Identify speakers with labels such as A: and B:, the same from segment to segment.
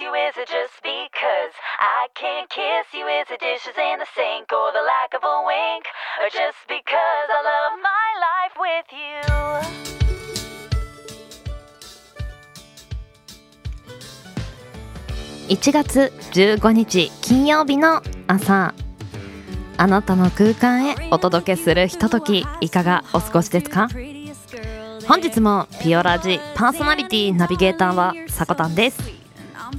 A: you? Is it just because I can't kiss you? Is it dishes in the sink or the lack of a wink? Or just because I love my life with you?
B: 1月15日金曜日の朝あなたの空間へお届けするひとときいかがお過ごしですか本日もピオラジパーソナリティナビゲーターはさこたんです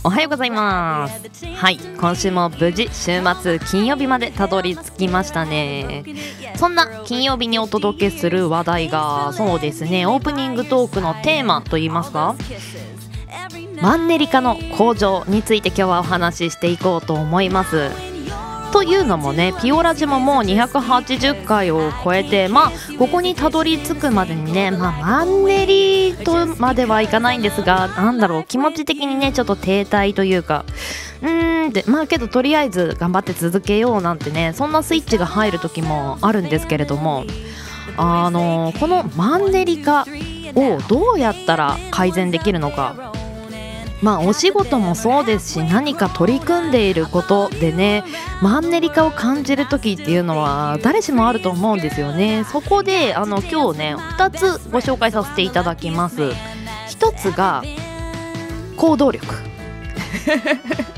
B: おはようございます。はい今週も無事週末金曜日までたどり着きましたね。そんな金曜日にお届けする話題がそうですね。オープニングトークのテーマといいますかマンネリ化の向上について今日はお話ししていこうと思います。というのもねピオラジももう280回を超えてまあここにたどり着くまでにねまあマンネリとまではいかないんですがなんだろう気持ち的にねちょっと停滞というかうーんってまあけどとりあえず頑張って続けようなんてねそんなスイッチが入る時もあるんですけれどもあのこのマンネリ化をどうやったら改善できるのかまあお仕事もそうですし何か取り組んでいることでねマンネリ化を感じる時っていうのは誰しもあると思うんですよね。そこであの今日ね2つご紹介させていただきます。1つが行動力。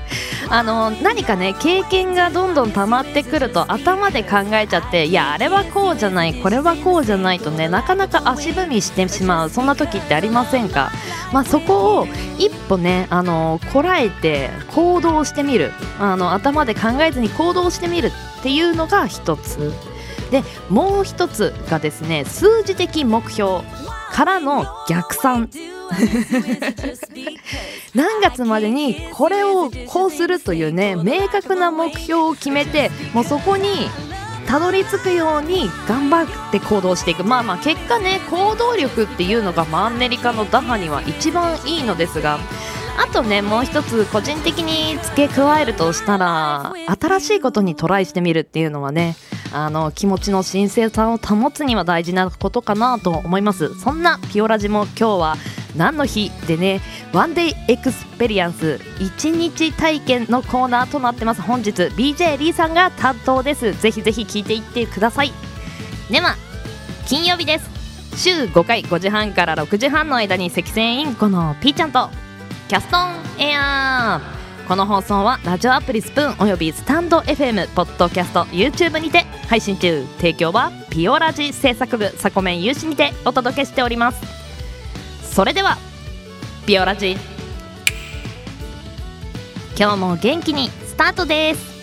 B: あの何かね経験がどんどん溜まってくると頭で考えちゃっていやあれはこうじゃないこれはこうじゃないとねなかなか足踏みしてしまうそんな時ってありませんか、まあ、そこを一歩ねあのこらえて行動してみる。あの頭で考えずに行動してみるっていうのが一つ。でもう一つがですね数字的目標からの逆算。何月までにこれをこうするというね明確な目標を決めてもうそこにたどり着くように頑張って行動していく。まあまあ結果ね行動力っていうのがマンネリ化の打破には一番いいのですがあとねもう一つ個人的に付け加えるとしたら新しいことにトライしてみるっていうのはねあの気持ちの神聖さを保つには大事なことかなと思います。そんなピオラジも今日は何の日でね one day experience 1日体験のコーナーとなってます。本日 BJ リーさんが担当です。ぜひぜひ聞いていってください。では金曜日です。週5回5時半から6時半の間に赤線イン。コのピーちゃんとキャストンエアー。この放送はラジオアプリスプーンおよびスタンド FM ポッドキャスト YouTube にて配信中。提供はピオラジ制作部サコメン有志にてお届けしております。それではビオラジ今日も元気にスタートです。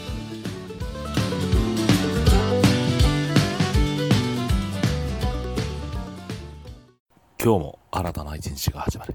C: 今日も新たな一日が始まる。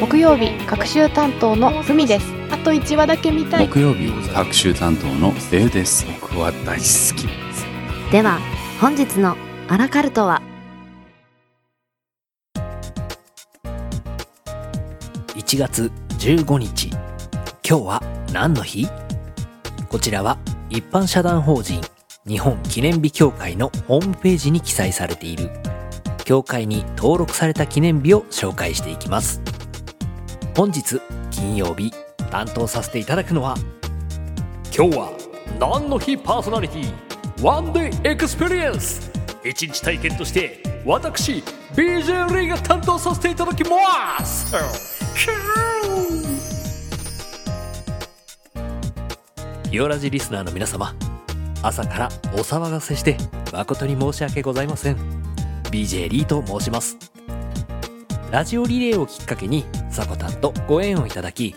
D: 木曜日各週担当のふみです。あと1話だけ見たい。
E: 木曜日各週担当のレイです。僕は大好き。です
B: では本日のアラカルトは
F: ？1月15日。今日は何の日？こちらは一般社団法人日本記念日協会のホームページに記載されている。協会に登録された記念日を紹介していきます本日金曜日担当させていただくのは今日は何の日パーソナリティ one day experience。一日体験として私 BJ リーが担当させていただきます。ピオラジリスナーの皆様朝からお騒がせして誠に申し訳ございません。BJ リーと申します。ラジオリレーをきっかけにサコタンとご縁をいただき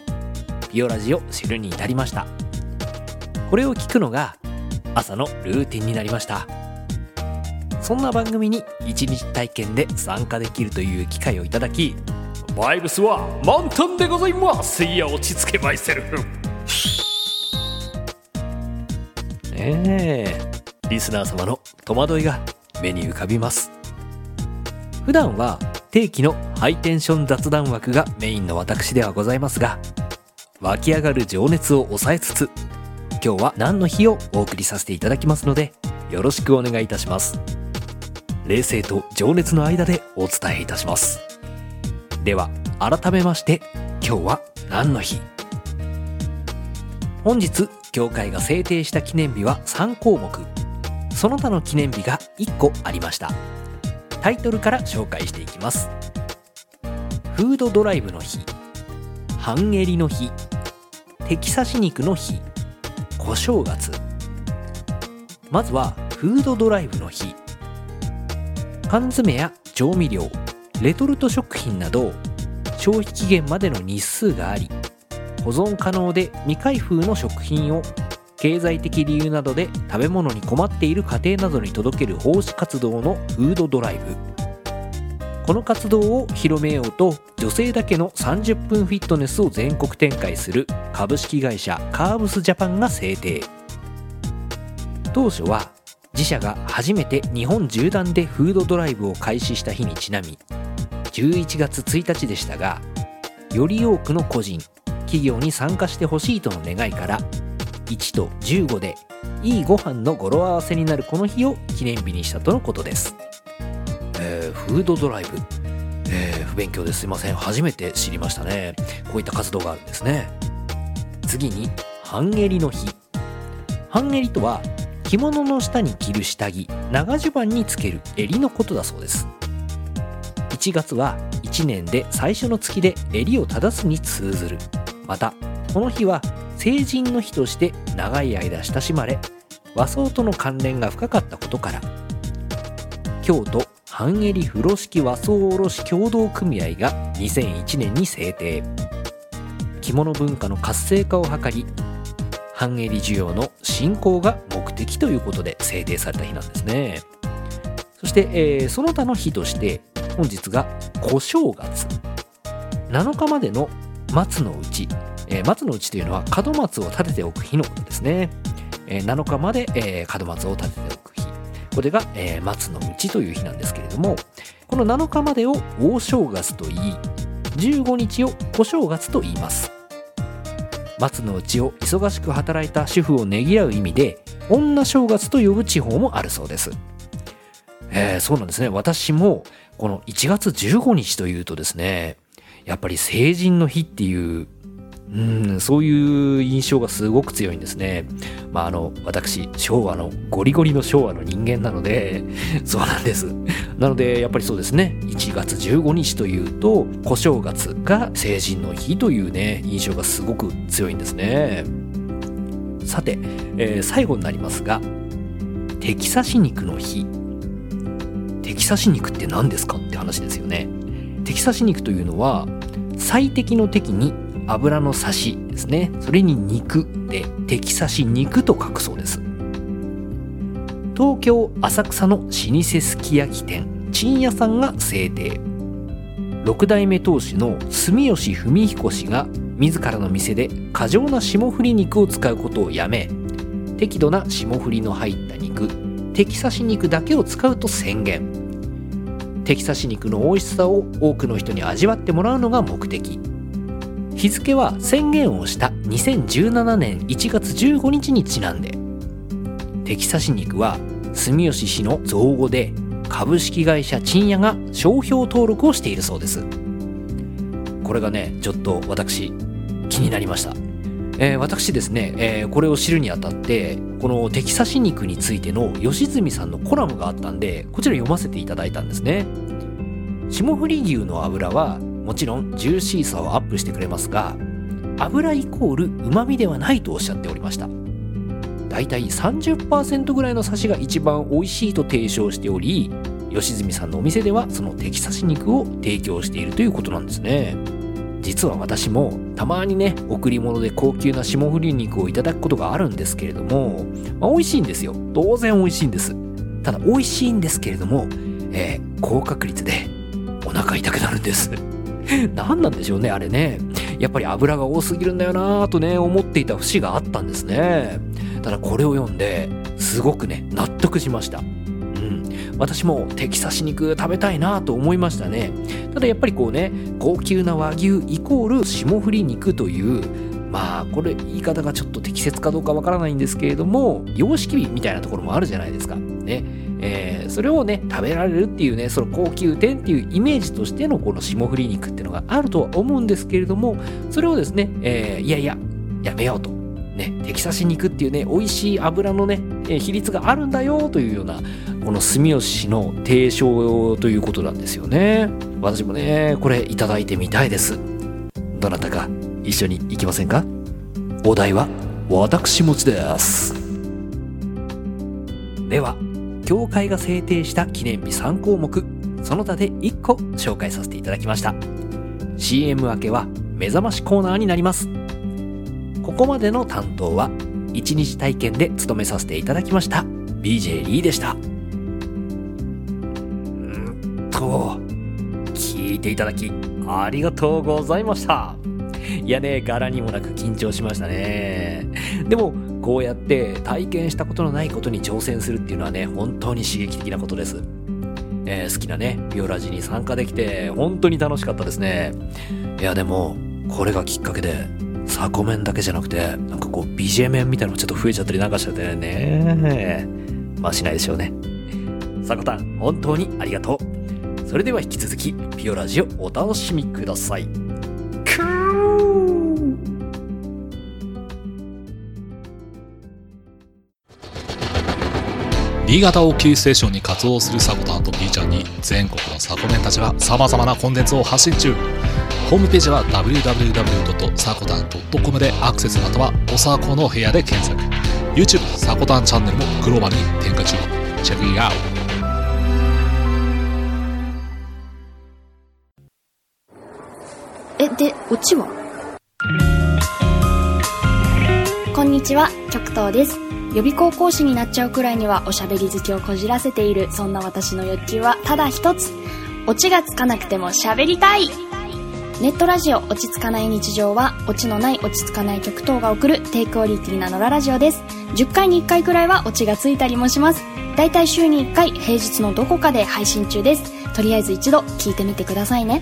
F: ピオラジを知るに至りました。これを聞くのが朝のルーティンになりました。そんな番組に一日体験で参加できるという機会をいただきバイブスは満タンでございます。いや落ち着けマイセルフ。ねえ。リスナー様の戸惑いが目に浮かびます。普段は定期のハイテンション雑談枠がメインの私ではございますが湧き上がる情熱を抑えつつ今日は何の日をお送りさせていただきますのでよろしくお願いいたします。冷静と情熱の間でお伝えいたします。では改めまして今日は何の日？本日協会が制定した記念日は3項目。その他の記念日が1個ありました。タイトルから紹介していきます。フードドライブの日。半襟の日。テキサシ肉の日。小正月まずはフードドライブの日。缶詰や調味料。レトルト食品など。消費期限までの日数があり保存可能で未開封の食品を経済的理由などで食べ物に困っている家庭などに届ける奉仕活動のフードドライブ。この活動を広めようと女性だけの30分フィットネスを全国展開する株式会社カーブスジャパンが制定。当初は自社が初めて日本縦断でフードドライブを開始した日にちなみ11月1日でしたがより多くの個人企業に参加してほしいとの願いから1と15でいいご飯の語呂合わせになるこの日を記念日にしたとのことです、えーフードドライブ、えー不勉強です。いません。初めて知りましたね。こういった活動があるんですね。次に半襟の日。半襟とは着物の下に着る下着。長襦袢につける襟のことだそうです。1月は1年で最初の月で襟を正すに通ずる。またこの日は成人の日として長い間親しまれ和装との関連が深かったことから京都半襟風呂敷和装卸協同組合が2001年に制定。着物文化の活性化を図り半襟需要の振興が目的ということで制定された日なんですね。そして、えーその他の日として本日が小正月。7日までの松の内、えー松の内というのは門松を立てておく日のことですね、えー7日まで、えー門松を立てておく日。これが、え松の内という日なんですけれどもこの7日までを大正月と言い15日を小正月と言います。松の内を忙しく働いた主婦をねぎらう意味で女正月と呼ぶ地方もあるそうです。えーそうなんですね。私もこの1月15日というとですねやっぱり成人の日っていううんそういう印象がすごく強いんですね。まああの私昭和のゴリゴリの昭和の人間なので そうなんです。なのでやっぱりそうですね1月15日というと小正月が成人の日というね印象がすごく強いんですね。さて、えー最後になりますがテキサシ肉の日テキサシ肉って何ですかって話ですよね。テキサシ肉というのは最適の適に油の差しですね。それに肉でテキサシ肉と書くそうです。東京浅草の老舗すき焼き店陳屋さんが制定。六代目当主の住吉文彦氏が自らの店で過剰な霜降り肉を使うことをやめ適度な霜降りの入った肉テキサシ肉だけを使うと宣言テキサシ肉の美味しさを多くの人に味わってもらうのが目的日付は宣言をした2017年1月15日にちなんで。テキサシ肉は住吉氏の造語で株式会社賃屋が商標登録をしているそうです。これがねちょっと私気になりました。えー私ですね、えーこれを知るにあたってこのテキサシ肉についての吉住さんのコラムがあったんでこちら読ませていただいたんですね。霜降り牛の油はもちろんジューシーさをアップしてくれますが油イコール旨味ではないとおっしゃっておりました。だいたい30%ぐらいのサシが一番美味しいと提唱しており吉住さんのお店ではそのテキサス肉を提供しているということなんですね。実は私もたまにね贈り物で高級な霜降り肉をいただくことがあるんですけれども、まあ、美味しいんですよ。当然美味しいんです。ただ美味しいんですけれども、えー高確率でお腹痛くなるんです。何なんでしょうねあれね。やっぱり油が多すぎるんだよなぁとね思っていた節があったんですね。ただこれを読んですごくね納得しました。うん。私もテキサス肉食べたいなと思いましたね。ただやっぱりこうね高級な和牛イコール霜降り肉というまあこれ言い方がちょっと適切かどうかわからないんですけれども様式美みたいなところもあるじゃないですか。ね。えーそれをね食べられるっていうねその高級店っていうイメージとしてのこの霜降り肉っていうのがあるとは思うんですけれどもそれをですね、えーいやいややめようと。ね、テキサス肉っていうね美味しい油のね、えー比率があるんだよというようなこの住吉の提唱ということなんですよね。私もねこれいただいてみたいです。どなたか一緒に行きませんか？お題は私持ちです。では協会が制定した記念日3項目。その他で1個紹介させていただきました。CM 明けは目覚ましコーナーになります。ここまでの担当は1日体験で務めさせていただきました。BJ リーでした。うんと聞いていただきありがとうございました。いやね柄にもなく緊張しましたね。でもこうやって体験したことのないことに挑戦するっていうのはね本当に刺激的なことです。えー好きなねビオラジに参加できて本当に楽しかったですね。いやでもこれがきっかけでサコメンだけじゃなくてなんかこう BJ 面みたいなのちょっと増えちゃったりなんかしちゃってね。まあしないでしょうね。サコタン本当にありがとう。それでは引き続きピオラジをお楽しみください。
C: 新潟をキーステーションに活動するサコタンと B ちゃんに全国のサコメンたちが様々なコンテンツを発信中。ホームページは www.sakotan.com でアクセスまたはおさこの部屋で検索。YouTube サコタンチャンネルもグローバルに展開中。チェックイアウト。
G: え、で、オチは？こんにちは、極東です。予備校講師になっちゃうくらいにはおしゃべり好きをこじらせている、そんな私の欲求はただ一つ。オチがつかなくても喋りたいネットラジオ落ち着かない日常は、オチのない落ち着かない極東が送る低クオリティな野良ラジオです。10回に1回くらいはオチがついたりもします。だいたい週に1回、平日のどこかで配信中です。とりあえず一度聞いてみてくださいね。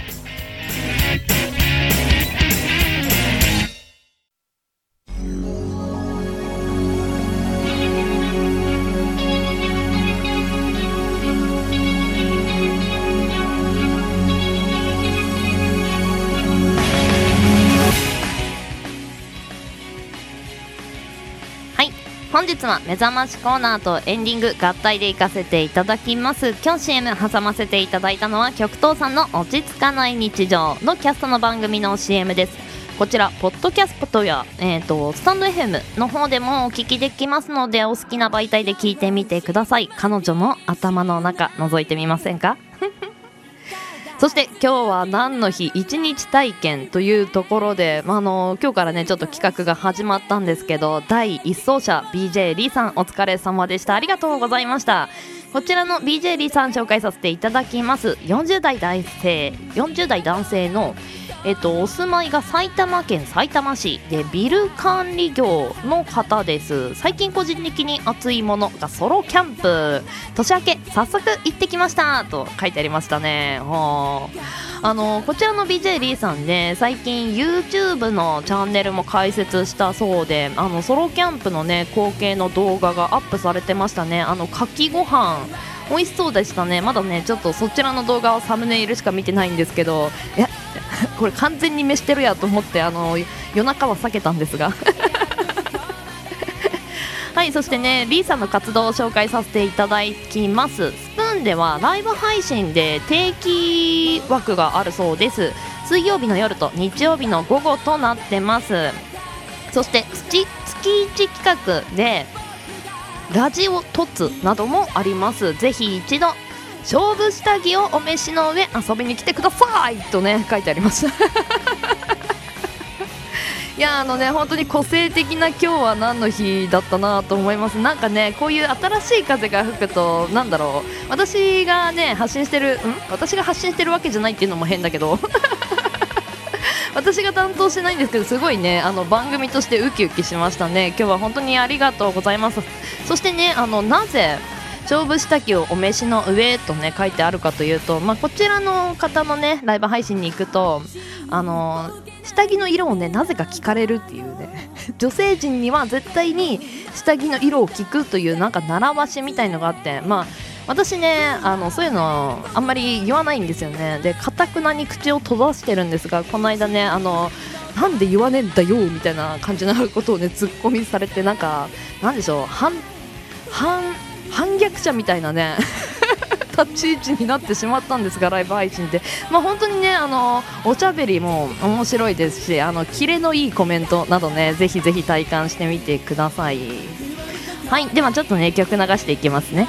B: 日は目覚ましコーナーとエンディング合体で行かせていただきます。今日 CM 挟ませていただいたのは極東さんの落ち着かない日常のキャストの番組の CM です。こちらポッドキャストや、えー、とスタンド FM の方でもお聞きできますのでお好きな媒体で聞いてみてください。彼女の頭の中覗いてみませんか？そして今日は何の日？一日体験というところで、まあ、あの今日からねちょっと企画が始まったんですけど第1走者 BJ リーさんお疲れ様でした。ありがとうございました。こちらの BJ リーさん紹介させていただきます。40代男性40代男性のえっと、お住まいが埼玉県埼玉市でビル管理業の方です。最近個人的に熱いものがソロキャンプ。年明け早速行ってきましたと書いてありましたね。はああのこちらの BJ リーさんね最近 YouTube のチャンネルも開設したそうであのソロキャンプのね光景の動画がアップされてましたね。あのかきご飯。美味しそうでしたね。まだねちょっとそちらの動画はサムネイルしか見てないんですけどいやこれ完全に飯してるやと思ってあの夜中は避けたんですが。はいそしてねリーさんの活動を紹介させていただきます。スプーンではライブ配信で定期枠があるそうです。水曜日の夜と日曜日の午後となってます。そして月月1企画でラジオ凸などもあります。ぜひ一度勝負下着をお召しの上遊びに来てくださいとね書いてあります いやあのね本当に個性的な今日は何の日だったなと思います。なんかねこういう新しい風が吹くとなんだろう。私がね発信してるん？私が発信してるわけじゃないっていうのも変だけど。私が担当してないんですけどすごいねあの番組としてウキウキしましたね。今日は本当にありがとうございます。そしてねあのなぜ勝負下着をお召しの上とね書いてあるかというと、まあ、こちらの方のねライブ配信に行くとあの下着の色をねなぜか聞かれるっていうね。女性陣には絶対に下着の色を聞くというなんか習わしみたいのがあってまあ私ねあのそういうのあんまり言わないんですよね。でかたくなに口を閉ざしてるんですがこの間ねあのなんで言わねえんだよみたいな感じのことをねツッコミされてなんかなんでしょう反反反逆者みたいなね 立ち位置になってしまったんですがライブ配信で、まあ、本当にねあのおしゃべりも面白いですしあのキレのいいコメントなどねぜひぜひ体感してみてください。はいではちょっとね曲流していきますね。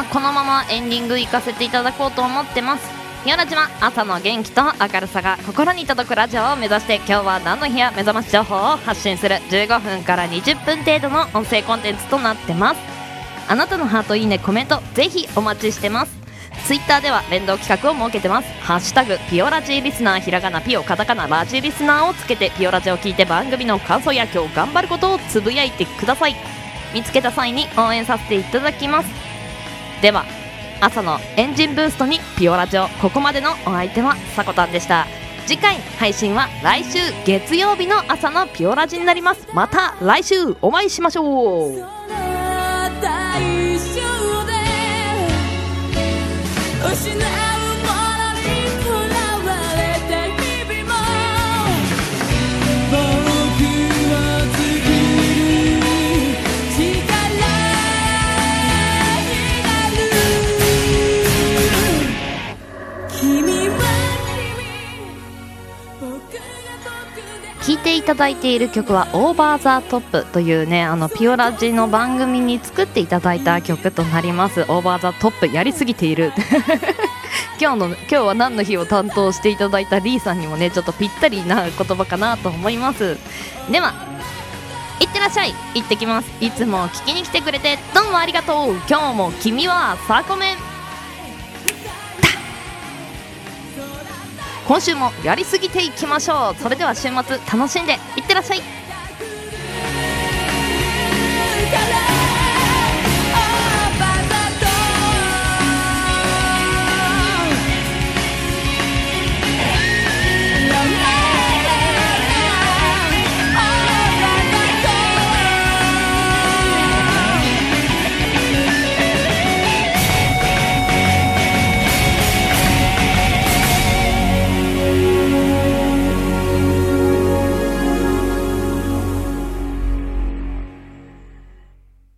B: はこのままエンディング行かせていただこうと思ってます。宮ラ島朝の元気と明るさが心に届くラジオを目指して今日は何の日や目覚まし情報を発信する。15分から20分程度の音声コンテンツとなってます。あなたのハートいいねコメントぜひお待ちしてます。ツイッターでは連動企画を設けてます。ハッシュタグピオラジーリスナーひらがなピオカタカナラジリスナーをつけてピオラジを聞いて番組の感想や今日頑張ることをつぶやいてください。見つけた際に応援させていただきます。では朝のエンジンブーストにピオラジオここまでのお相手はさこたんでした次回配信は来週月曜日の朝のピオラジになります。また来週お会いしましょう。
H: 失う
B: ていただいている曲は「 Over the Top というねあのピオラジの番組に作っていただいた曲となります「 Over the Top やりすぎている。今日の今日は何の日を担当していただいたリーさんにもねちょっとぴったりな言葉かなと思います。ではいってらっしゃい。行ってきます。いつも聞きに来てくれてどうもありがとう。今日も君はサコメン。今週もやりすぎていきましょう。それでは週末楽しんでいってらっしゃい。